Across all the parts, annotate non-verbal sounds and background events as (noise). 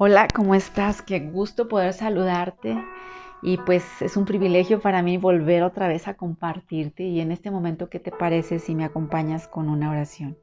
Hola, ¿cómo estás? Qué gusto poder saludarte. Y pues es un privilegio para mí volver otra vez a compartirte. Y en este momento, ¿qué te parece si me acompañas con una oración?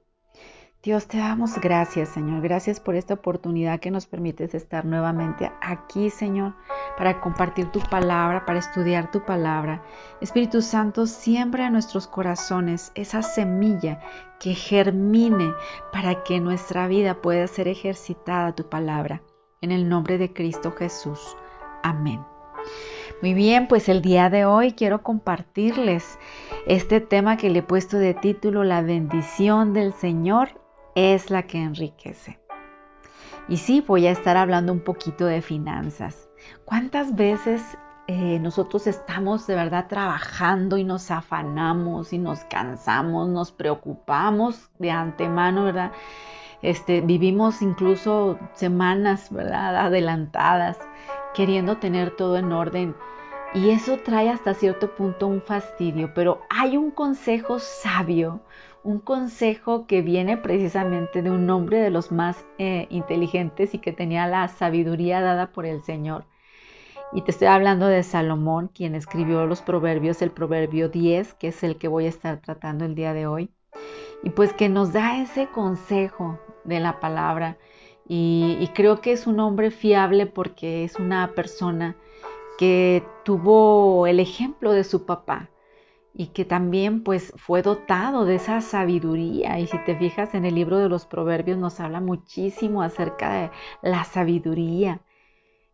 Dios, te damos gracias, Señor. Gracias por esta oportunidad que nos permites estar nuevamente aquí, Señor, para compartir tu palabra, para estudiar tu palabra. Espíritu Santo, siembra en nuestros corazones esa semilla que germine para que nuestra vida pueda ser ejercitada tu palabra en el nombre de Cristo Jesús. Amén. Muy bien, pues el día de hoy quiero compartirles este tema que le he puesto de título La bendición del Señor es la que enriquece. Y sí, voy a estar hablando un poquito de finanzas. ¿Cuántas veces eh, nosotros estamos de verdad trabajando y nos afanamos y nos cansamos, nos preocupamos de antemano, ¿verdad? Este, vivimos incluso semanas adelantadas, queriendo tener todo en orden. Y eso trae hasta cierto punto un fastidio, pero hay un consejo sabio, un consejo que viene precisamente de un hombre de los más eh, inteligentes y que tenía la sabiduría dada por el Señor. Y te estoy hablando de Salomón, quien escribió los proverbios, el proverbio 10, que es el que voy a estar tratando el día de hoy. Y pues que nos da ese consejo de la palabra. Y, creo que es un hombre fiable porque es una persona que tuvo el ejemplo de su papá y que también pues fue dotado de esa sabiduría. Y si te fijas en el libro de los proverbios nos habla muchísimo acerca de la sabiduría,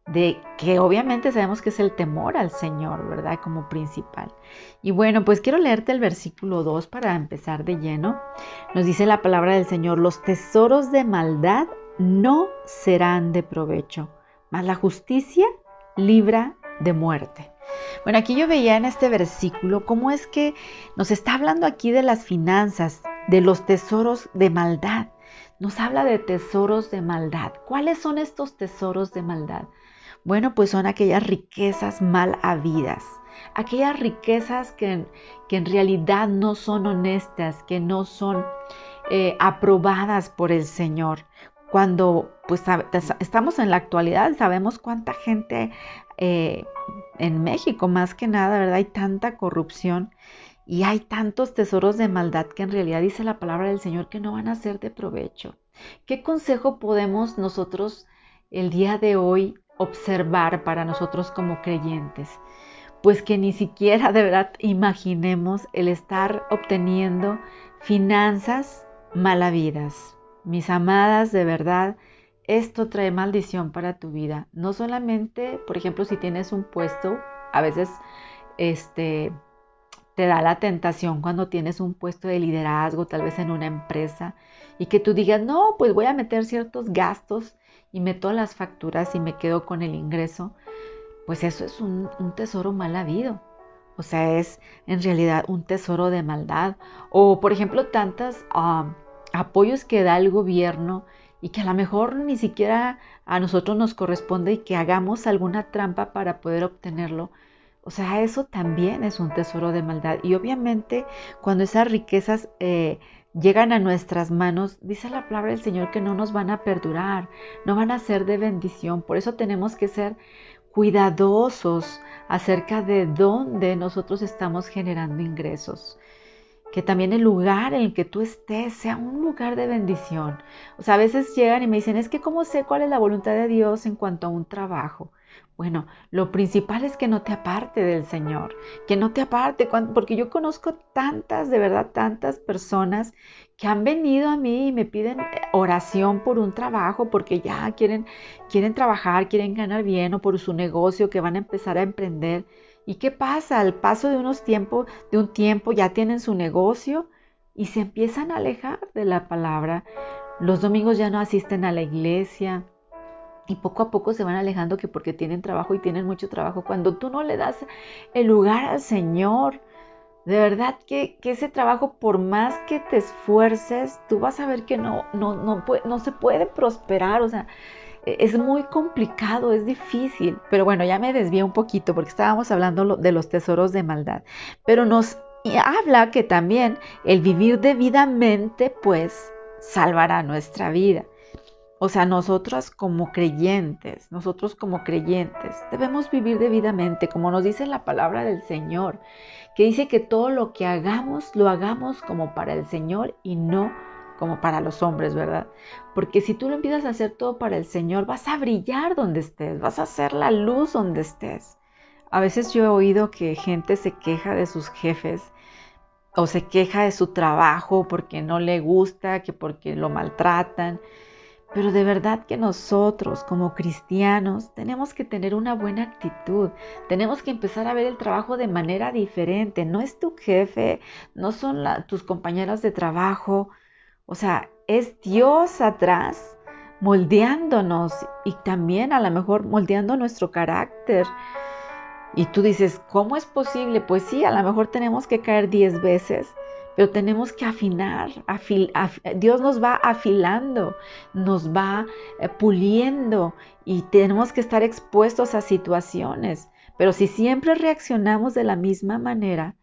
de que obviamente sabemos que es el temor al Señor, ¿verdad? Como principal. Y bueno, pues quiero leerte el versículo 2 para empezar de lleno. Nos dice la palabra del Señor, los tesoros de maldad no serán de provecho, mas la justicia libra de muerte. Bueno, aquí yo veía en este versículo cómo es que nos está hablando aquí de las finanzas, de los tesoros de maldad. Nos habla de tesoros de maldad. ¿Cuáles son estos tesoros de maldad? Bueno, pues son aquellas riquezas mal habidas, aquellas riquezas que, en realidad no son honestas, que no son eh, aprobadas por el Señor. Cuando pues estamos en la actualidad, sabemos cuánta gente eh, en México, más que nada, ¿verdad? Hay tanta corrupción y hay tantos tesoros de maldad que en realidad dice la palabra del Señor que no van a ser de provecho. ¿Qué consejo podemos nosotros el día de hoy observar para nosotros como creyentes? Pues que ni siquiera de verdad imaginemos el estar obteniendo finanzas malavidas. Mis amadas, de verdad, esto trae maldición para tu vida. No solamente, por ejemplo, si tienes un puesto, a veces este te da la tentación cuando tienes un puesto de liderazgo, tal vez en una empresa, y que tú digas, no, pues voy a meter ciertos gastos y meto las facturas y me quedo con el ingreso, pues eso es un, tesoro mal habido. O sea, es en realidad un tesoro de maldad. O, por ejemplo, tantos apoyos que da el gobierno y que a lo mejor ni siquiera a nosotros nos corresponde y que hagamos alguna trampa para poder obtenerlo. O sea, eso también es un tesoro de maldad. Y obviamente cuando esas riquezas eh, llegan a nuestras manos, dice la palabra del Señor que no nos van a perdurar, no van a ser de bendición. Por eso tenemos que ser cuidadosos acerca de dónde nosotros estamos generando ingresos. Que también el lugar en el que tú estés sea un lugar de bendición. O sea, a veces llegan y me dicen, es que ¿cómo sé cuál es la voluntad de Dios en cuanto a un trabajo? Bueno, lo principal es que no te aparte del Señor, que no te aparte, porque yo conozco tantas, de verdad, tantas personas que han venido a mí y me piden oración por un trabajo, porque ya quieren, quieren trabajar, quieren ganar bien o por su negocio que van a empezar a emprender. ¿Y qué pasa? Al paso de unos tiempos, de un tiempo ya tienen su negocio y se empiezan a alejar de la palabra. Los domingos ya no asisten a la iglesia, y poco a poco se van alejando que porque tienen trabajo y tienen mucho trabajo. Cuando tú no le das el lugar al Señor, de verdad que, ese trabajo, por más que te esfuerces, tú vas a ver que no, no, no, no se puede prosperar. O sea, e, es muy complicado, es difícil. Pero bueno, ya me desvié un poquito porque estábamos hablando de los tesoros de maldad. Pero nos habla que también el vivir debidamente, pues, salvará nuestra vida. O sea, nosotras como creyentes, nosotros como creyentes, debemos vivir debidamente, como nos dice la palabra del Señor, que dice que todo lo que hagamos, lo hagamos como para el Señor y no como para los hombres, ¿verdad? Porque si tú lo empiezas a hacer todo para el Señor, vas a brillar donde estés, vas a hacer la luz donde estés. A veces yo he oído que gente se queja de sus jefes o se queja de su trabajo porque no le gusta, que porque lo maltratan. Pero de verdad que nosotros como cristianos tenemos que tener una buena actitud, tenemos que empezar a ver el trabajo de manera diferente. No es tu jefe, no son tus compañeros de trabajo, o sea, es Dios atrás moldeándonos y también a lo mejor moldeando nuestro carácter. Y tú dices, ¿cómo es posible? Pues sí, a lo mejor tenemos que caer diez veces, pero tenemos que afinar. Dios nos va afilando, nos va eh, puliendo y tenemos que estar expuestos a situaciones. Pero si siempre reaccionamos de la misma manera,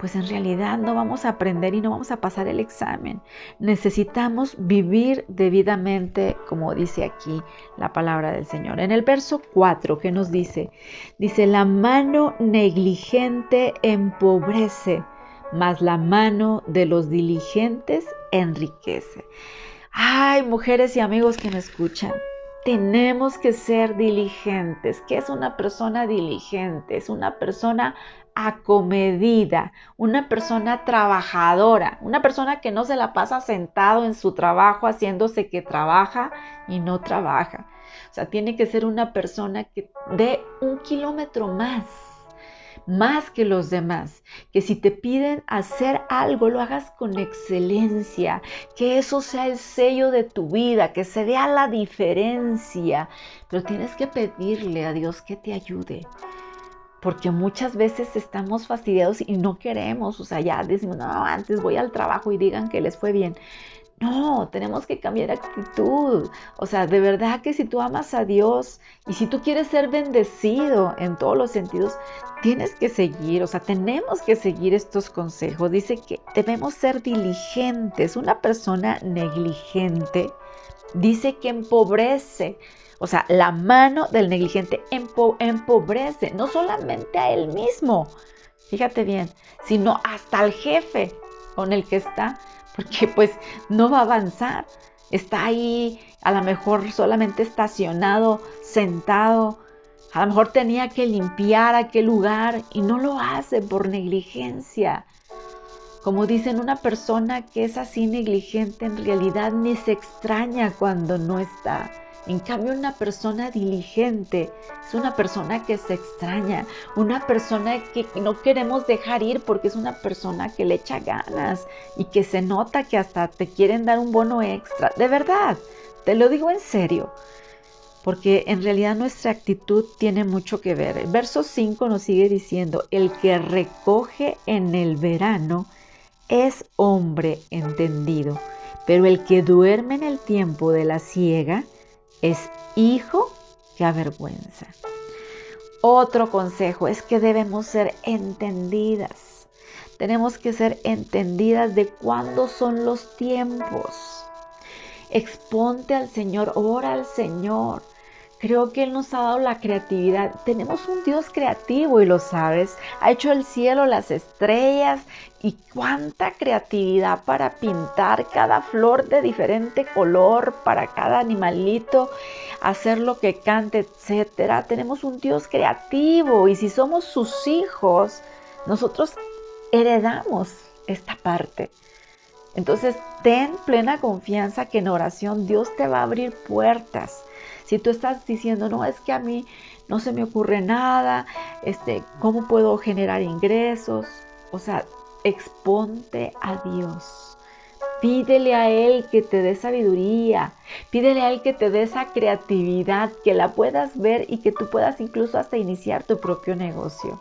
pues en realidad no vamos a aprender y no vamos a pasar el examen. Necesitamos vivir debidamente, como dice aquí la palabra del Señor. En el verso 4 que nos dice, dice, la mano negligente empobrece mas la mano de los diligentes enriquece. Ay, mujeres y amigos que me escuchan, tenemos que ser diligentes. ¿Qué es una persona diligente? Es una persona acomedida, una persona trabajadora, una persona que no se la pasa sentado en su trabajo haciéndose que trabaja y no trabaja. O sea, tiene que ser una persona que dé un kilómetro más más que los demás, que si te piden hacer algo, lo hagas con excelencia, que eso sea el sello de tu vida, que se vea la diferencia, pero tienes que pedirle a Dios que te ayude. Porque muchas veces estamos fastidiados y no queremos, o sea, ya decimos, no, antes voy al trabajo y digan que les fue bien. No, tenemos que cambiar actitud. O sea, de verdad que si tú amas a Dios y si tú quieres ser bendecido en todos los sentidos, tienes que seguir, o sea, tenemos que seguir estos consejos. Dice que debemos ser diligentes. Una persona negligente dice que empobrece. O sea, la mano del negligente empobrece, no solamente a él mismo, fíjate bien, sino hasta al jefe con el que está porque pues no va a avanzar. Está ahí, a lo mejor solamente estacionado, sentado. A lo mejor tenía que limpiar aquel lugar y no lo hace por negligencia. Como dicen, una persona que es así negligente en realidad ni se extraña cuando no está. En cambio, una persona diligente es una persona que se extraña, una persona que no queremos dejar ir porque es una persona que le echa ganas y que se nota que hasta te quieren dar un bono extra. De verdad, te lo digo en serio, porque en realidad nuestra actitud tiene mucho que ver. El verso 5 nos sigue diciendo, el que recoge en el verano es hombre entendido, pero el que duerme en el tiempo de la siega, es hijo que avergüenza. Otro consejo es que debemos ser entendidas. Tenemos que ser entendidas de cuándo son los tiempos. Exponte al Señor, ora al Señor. Creo que Él nos ha dado la creatividad. Tenemos un Dios creativo y lo sabes. Ha hecho el cielo, las estrellas y cuánta creatividad para pintar cada flor de diferente color, para cada animalito, hacer lo que cante, etcétera. Tenemos un Dios creativo y si somos sus hijos, nosotros heredamos esta parte. Entonces, ten plena confianza que en oración Dios te va a abrir puertas si tú estás diciendo, no, es que a mí no se me ocurre nada, este, ¿cómo puedo generar ingresos? O sea, exponte a Dios. Pídele a Él que te dé sabiduría. Pídele a Él que te dé esa creatividad, que la puedas ver y que tú puedas incluso hasta iniciar tu propio negocio.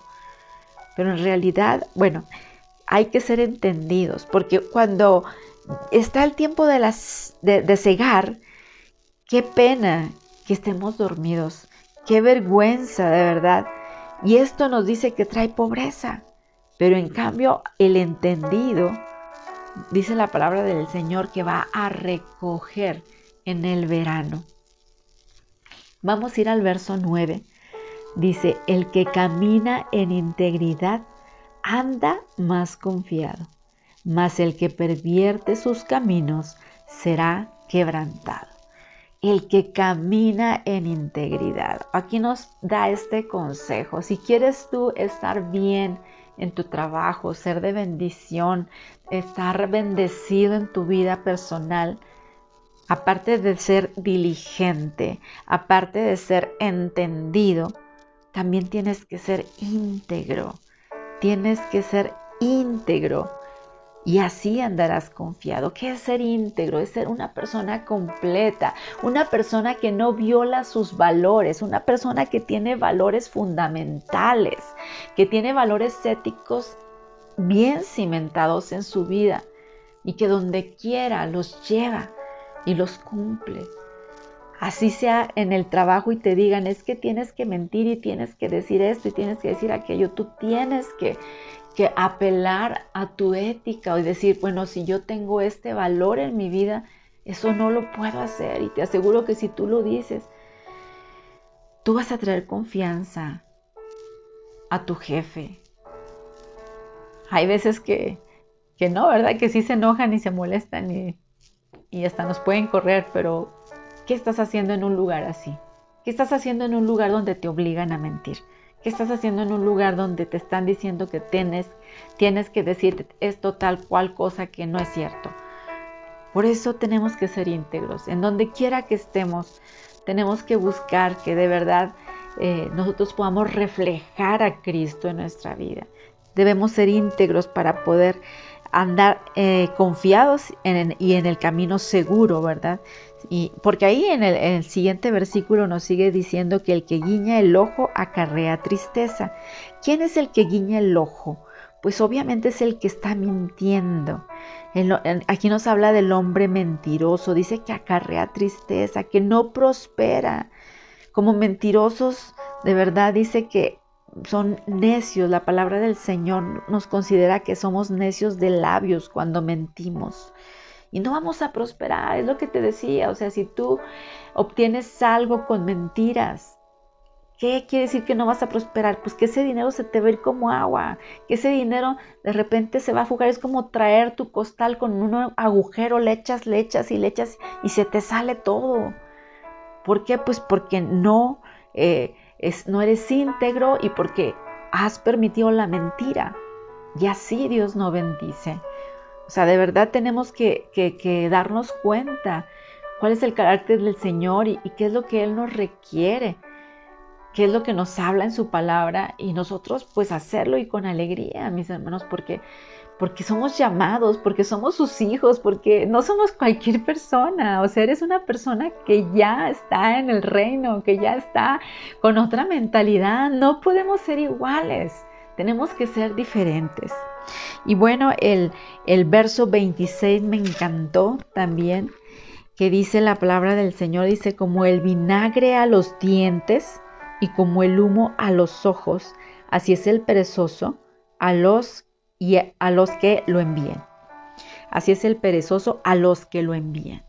Pero en realidad, bueno, hay que ser entendidos, porque cuando está el tiempo de, las, de, de cegar, qué pena que estemos dormidos. Qué vergüenza, de verdad. Y esto nos dice que trae pobreza. Pero en cambio, el entendido, dice la palabra del Señor, que va a recoger en el verano. Vamos a ir al verso 9. Dice, el que camina en integridad anda más confiado, mas el que pervierte sus caminos será quebrantado. El que camina en integridad. Aquí nos da este consejo. Si quieres tú estar bien en tu trabajo, ser de bendición, estar bendecido en tu vida personal, aparte de ser diligente, aparte de ser entendido, también tienes que ser íntegro. Tienes que ser íntegro y así andarás confiado. ¿Qué es ser íntegro? Es ser una persona completa, una persona que no viola sus valores, una persona que tiene valores fundamentales, que tiene valores éticos bien cimentados en su vida y que donde quiera los lleva y los cumple. Así sea en el trabajo y te digan, es que tienes que mentir y tienes que decir esto y tienes que decir aquello, tú tienes que que apelar a tu ética y decir, bueno, si yo tengo este valor en mi vida, eso no lo puedo hacer. Y te aseguro que si tú lo dices, tú vas a traer confianza a tu jefe. Hay veces que, que no, ¿verdad? Que sí se enojan y se molestan y, y hasta nos pueden correr, pero ¿qué estás haciendo en un lugar así? ¿Qué estás haciendo en un lugar donde te obligan a mentir? ¿Qué estás haciendo en un lugar donde te están diciendo que tienes, tienes que decir esto tal cual cosa que no es cierto? Por eso tenemos que ser íntegros. En donde quiera que estemos, tenemos que buscar que de verdad eh, nosotros podamos reflejar a Cristo en nuestra vida. Debemos ser íntegros para poder andar eh, confiados y en el camino seguro, ¿verdad? Y porque ahí en el, siguiente versículo nos sigue diciendo que el que guiña el ojo acarrea tristeza. ¿Quién es el que guiña el ojo? Pues obviamente es el que está mintiendo. aquí nos habla del hombre mentiroso, dice que acarrea tristeza, que no prospera. Como mentirosos, de verdad dice que son necios. La palabra del Señor nos considera que somos necios de labios cuando mentimos y no vamos a prosperar. Es lo que te decía. O sea, si tú obtienes algo con mentiras, ¿qué quiere decir que no vas a prosperar? Pues que ese dinero se te va a ir como agua, que ese dinero de repente se va a fugar. Es como traer tu costal con un agujero, le echas, le echas y le echas y se te sale todo. ¿Por qué? Pues porque no, eh, es, no eres íntegro y porque has permitido la mentira. Y así Dios no bendice. O sea, de verdad tenemos que, darnos cuenta cuál es el carácter del Señor y, qué es lo que Él nos requiere, qué es lo que nos habla en su palabra y nosotros pues hacerlo y con alegría, mis hermanos, porque porque somos llamados, porque somos sus hijos, porque no somos cualquier persona, o sea, eres una persona que ya está en el reino, que ya está con otra mentalidad, no podemos ser iguales, tenemos que ser diferentes. Y bueno, el, el verso 26 me encantó también, que dice la palabra del Señor, dice, como el vinagre a los dientes y como el humo a los ojos, así es el perezoso a los, y a los que lo envíen. Así es el perezoso a los que lo envían.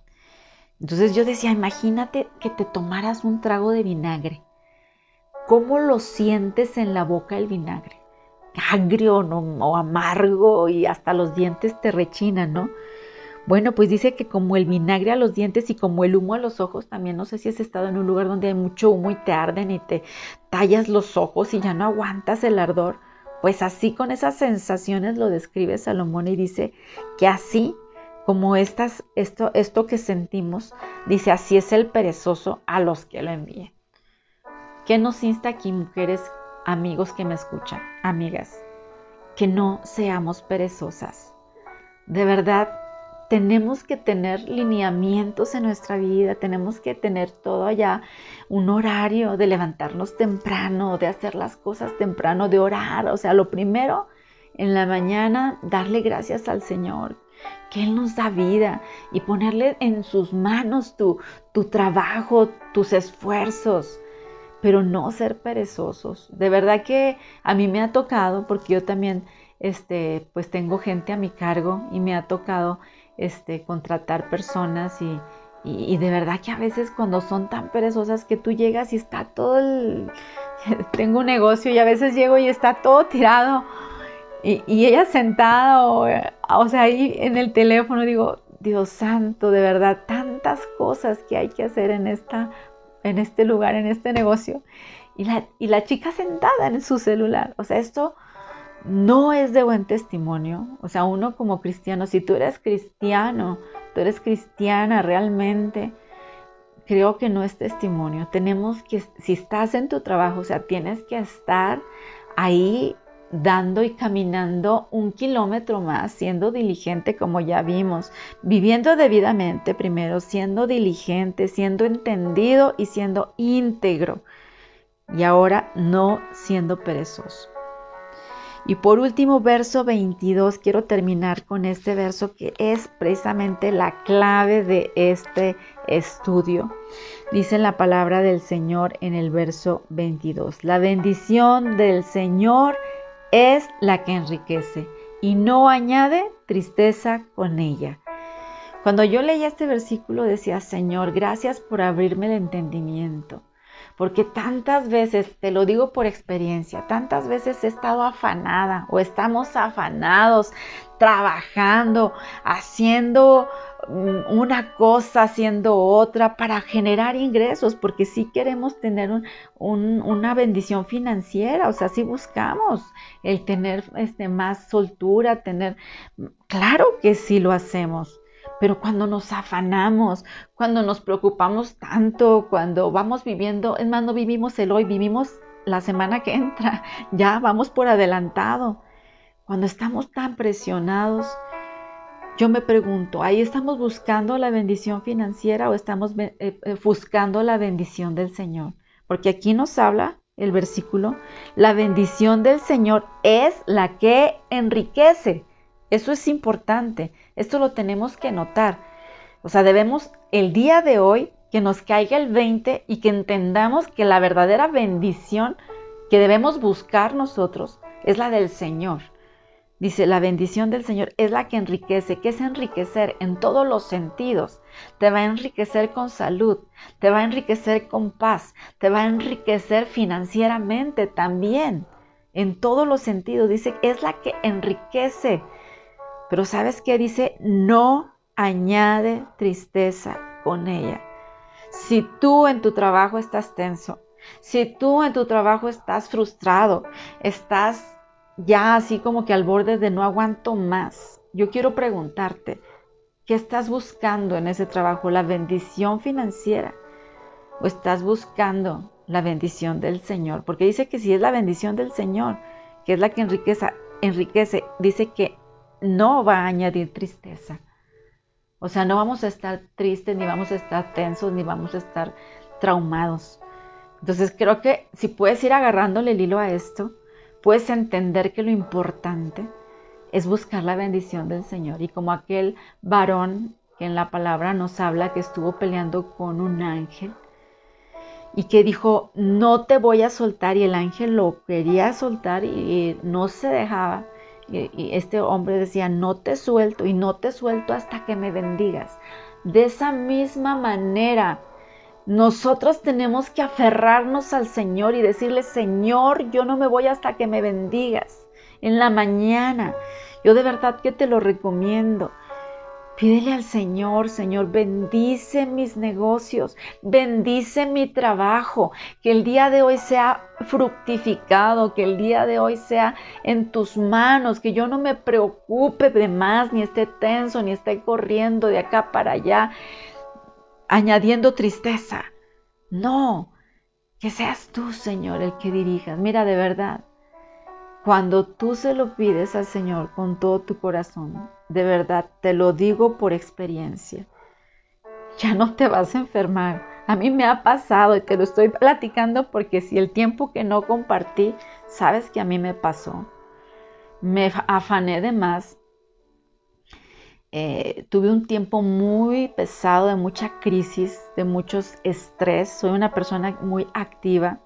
Entonces yo decía, imagínate que te tomaras un trago de vinagre. ¿Cómo lo sientes en la boca el vinagre? Agrio o amargo y hasta los dientes te rechinan, ¿no? Bueno, pues dice que como el vinagre a los dientes y como el humo a los ojos, también no sé si has estado en un lugar donde hay mucho humo y te arden y te tallas los ojos y ya no aguantas el ardor. Pues así con esas sensaciones lo describe Salomón y dice que así como estas, esto, esto que sentimos, dice así es el perezoso a los que lo envíen. ¿Qué nos insta aquí, mujeres amigos que me escuchan, amigas, que no seamos perezosas. De verdad, tenemos que tener lineamientos en nuestra vida, tenemos que tener todo allá, un horario de levantarnos temprano, de hacer las cosas temprano, de orar. O sea, lo primero, en la mañana, darle gracias al Señor, que Él nos da vida y ponerle en sus manos tu, tu trabajo, tus esfuerzos pero no ser perezosos. De verdad que a mí me ha tocado, porque yo también, este, pues tengo gente a mi cargo y me ha tocado, este, contratar personas y, Y, de verdad que a veces cuando son tan perezosas que tú llegas y está todo el... (laughs) Tengo un negocio y a veces llego y está todo tirado. Y, ella sentada o, o sea, ahí en el teléfono digo, Dios santo, de verdad, tantas cosas que hay que hacer en, esta, en este lugar, en este negocio. Y la, y la chica sentada en su celular. O sea, esto no es de buen testimonio. O sea, uno como cristiano, si tú eres cristiano, tú eres cristiana realmente, creo que no es testimonio. Tenemos que, si estás en tu trabajo, o sea, tienes que estar ahí dando y caminando un kilómetro más, siendo diligente como ya vimos, viviendo debidamente primero, siendo diligente, siendo entendido y siendo íntegro. Y ahora no siendo perezoso. Y por último, verso 22, quiero terminar con este verso que es precisamente la clave de este estudio. Dice la palabra del Señor en el verso 22. La bendición del Señor es la que enriquece y no añade tristeza con ella. Cuando yo leía este versículo decía, Señor, gracias por abrirme el entendimiento porque tantas veces, te lo digo por experiencia, tantas veces he estado afanada o estamos afanados trabajando, haciendo mm, una cosa, haciendo otra para generar ingresos, porque sí queremos tener una bendición financiera, o sea, sí buscamos el tener este, más soltura, tener, claro que sí lo hacemos, pero cuando nos afanamos, cuando nos preocupamos tanto, cuando vamos viviendo, es más, no vivimos el hoy, vivimos la semana que entra, (laughs) ya vamos por adelantado. Cuando estamos tan presionados, yo me pregunto, ¿ahí estamos buscando la bendición financiera o estamos eh, eh, buscando la bendición del Señor? Porque aquí nos habla el versículo, la bendición del Señor es la que enriquece. Eso es importante. Esto lo tenemos que notar. O sea, debemos el día de hoy que nos caiga el 20 y que entendamos que la verdadera bendición que debemos buscar nosotros es la del Señor. Dice, la bendición del Señor es la que enriquece. ¿Qué es enriquecer? En todos los sentidos. Te va a enriquecer con salud, te va a enriquecer con paz, te va a enriquecer financieramente también. En todos los sentidos. Dice, es la que enriquece. Pero ¿sabes qué dice? No añade tristeza con ella. Si tú en tu trabajo estás tenso, si tú en tu trabajo estás frustrado, estás ya así como que al borde de no aguanto más, yo quiero preguntarte, ¿qué estás buscando en ese trabajo? ¿La bendición financiera? ¿O estás buscando la bendición del Señor? Porque dice que si es la bendición del Señor, que es la que enriquece, enriquece dice que no va a añadir tristeza. O sea, no vamos a estar tristes, ni vamos a estar tensos, ni vamos a estar traumados. Entonces creo que si puedes ir agarrándole el hilo a esto, puedes entender que lo importante es buscar la bendición del Señor. Y como aquel varón que en la palabra nos habla que estuvo peleando con un ángel y que dijo, no te voy a soltar y el ángel lo quería soltar y no se dejaba. Y, este hombre decía, no te suelto y no te suelto hasta que me bendigas. De esa misma manera, nosotros tenemos que aferrarnos al Señor y decirle, Señor, yo no me voy hasta que me bendigas. En la mañana, yo de verdad que te lo recomiendo. Pídele al Señor, Señor, bendice mis negocios, bendice mi trabajo, que el día de hoy sea fructificado, que el día de hoy sea en tus manos, que yo no me preocupe de más, ni esté tenso, ni esté corriendo de acá para allá, añadiendo tristeza. No, que seas tú, Señor, el que dirijas. Mira, de verdad, cuando tú se lo pides al Señor con todo tu corazón, de verdad, te lo digo por experiencia, ya no te vas a enfermar. A mí me ha pasado y te lo estoy platicando porque si el tiempo que no compartí, sabes que a mí me pasó. Me afané de más. Eh, tuve un tiempo muy pesado, de mucha crisis, de muchos estrés. Soy una persona muy activa.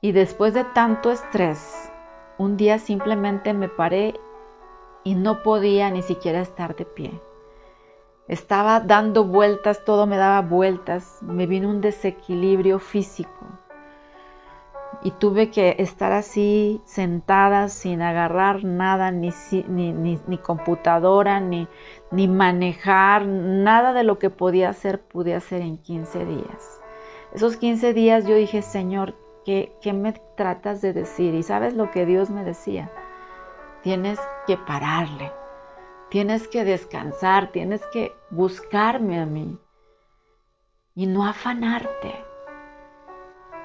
Y después de tanto estrés, un día simplemente me paré y no podía ni siquiera estar de pie. Estaba dando vueltas, todo me daba vueltas, me vino un desequilibrio físico y tuve que estar así sentada sin agarrar nada, ni, ni, computadora, ni, ni, manejar, nada de lo que podía hacer pude hacer en 15 días. Esos 15 días yo dije, Señor, ¿qué, ¿qué me tratas de decir? Y sabes lo que Dios me decía, tienes que pararle, tienes que descansar, tienes que buscarme a mí y no afanarte.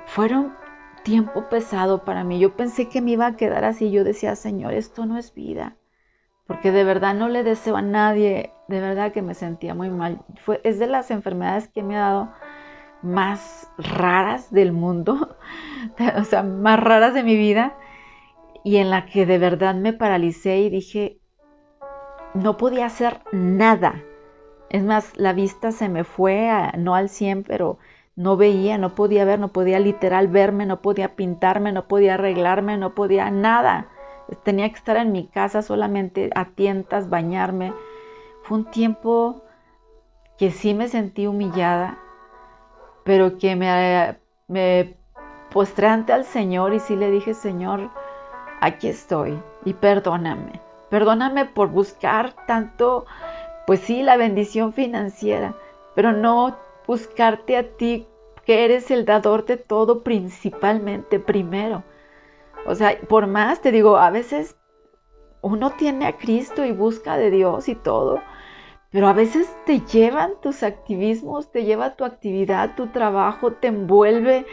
Fueron tiempo pesado para mí. Yo pensé que me iba a quedar así. Yo decía, Señor, esto no es vida. Porque de verdad no le deseo a nadie. De verdad que me sentía muy mal. Es de las enfermedades que me ha dado más raras del mundo. (laughs) o sea, más raras de mi vida. Y en la que de verdad me paralicé y dije, no podía hacer nada. Es más, la vista se me fue, no al 100, pero no veía, no podía ver, no podía literal verme, no podía pintarme, no podía arreglarme, no podía nada. Tenía que estar en mi casa solamente a tientas, bañarme. Fue un tiempo que sí me sentí humillada, pero que me, me postré ante al Señor y sí le dije, Señor, aquí estoy y perdóname. Perdóname por buscar tanto, pues sí, la bendición financiera, pero no buscarte a ti, que eres el dador de todo principalmente primero. O sea, por más te digo, a veces uno tiene a Cristo y busca de Dios y todo, pero a veces te llevan tus activismos, te lleva tu actividad, tu trabajo, te envuelve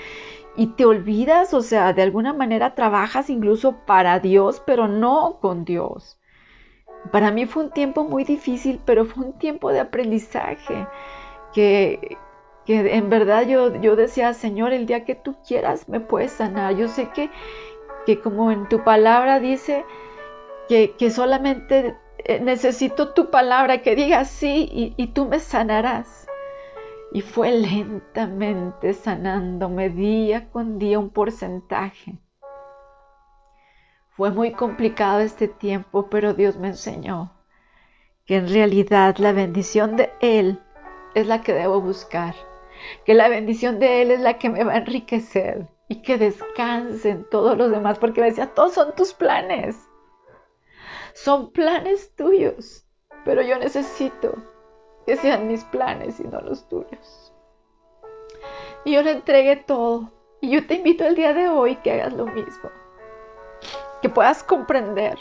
y te olvidas, o sea, de alguna manera trabajas incluso para Dios, pero no con Dios. Para mí fue un tiempo muy difícil, pero fue un tiempo de aprendizaje que, que en verdad yo, yo decía, Señor, el día que tú quieras me puedes sanar. Yo sé que, que como en tu palabra dice que, que solamente eh, necesito tu palabra que diga sí y, y tú me sanarás. Y fue lentamente sanándome día con día un porcentaje. Fue muy complicado este tiempo, pero Dios me enseñó que en realidad la bendición de Él es la que debo buscar que la bendición de Él es la que me va a enriquecer y que descansen todos los demás, porque me decía, todos son tus planes, son planes tuyos, pero yo necesito que sean mis planes y no los tuyos. Y yo le entregué todo. Y yo te invito el día de hoy que hagas lo mismo. Que puedas comprender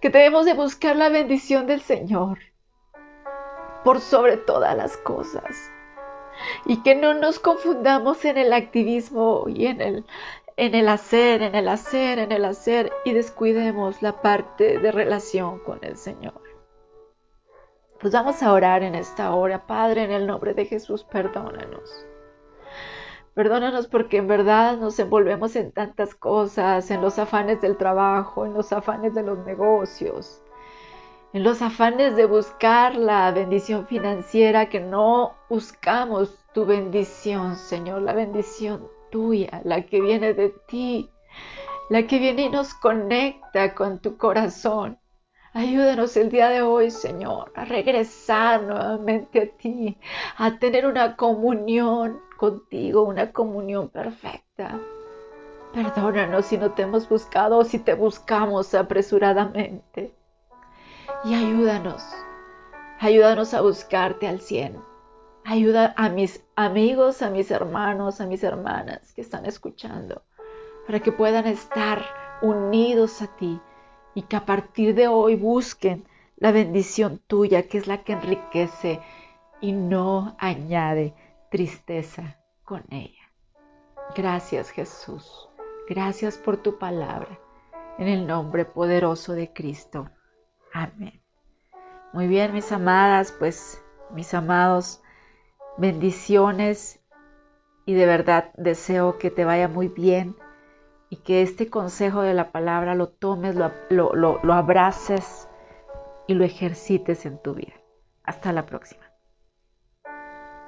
que debemos de buscar la bendición del Señor por sobre todas las cosas y que no nos confundamos en el activismo y en el, en el hacer, en el hacer, en el hacer y descuidemos la parte de relación con el Señor. Pues vamos a orar en esta hora, Padre, en el nombre de Jesús, perdónanos. Perdónanos porque en verdad nos envolvemos en tantas cosas, en los afanes del trabajo, en los afanes de los negocios, en los afanes de buscar la bendición financiera, que no buscamos tu bendición, Señor, la bendición tuya, la que viene de ti, la que viene y nos conecta con tu corazón. Ayúdanos el día de hoy, Señor, a regresar nuevamente a ti, a tener una comunión contigo, una comunión perfecta. Perdónanos si no te hemos buscado o si te buscamos apresuradamente y ayúdanos. Ayúdanos a buscarte al cien. Ayuda a mis amigos, a mis hermanos, a mis hermanas que están escuchando, para que puedan estar unidos a ti y que a partir de hoy busquen la bendición tuya, que es la que enriquece y no añade tristeza con ella. Gracias Jesús. Gracias por tu palabra. En el nombre poderoso de Cristo. Amén. Muy bien, mis amadas, pues mis amados, bendiciones y de verdad deseo que te vaya muy bien y que este consejo de la palabra lo tomes, lo, lo, lo, abraces y lo ejercites en tu vida. Hasta la próxima.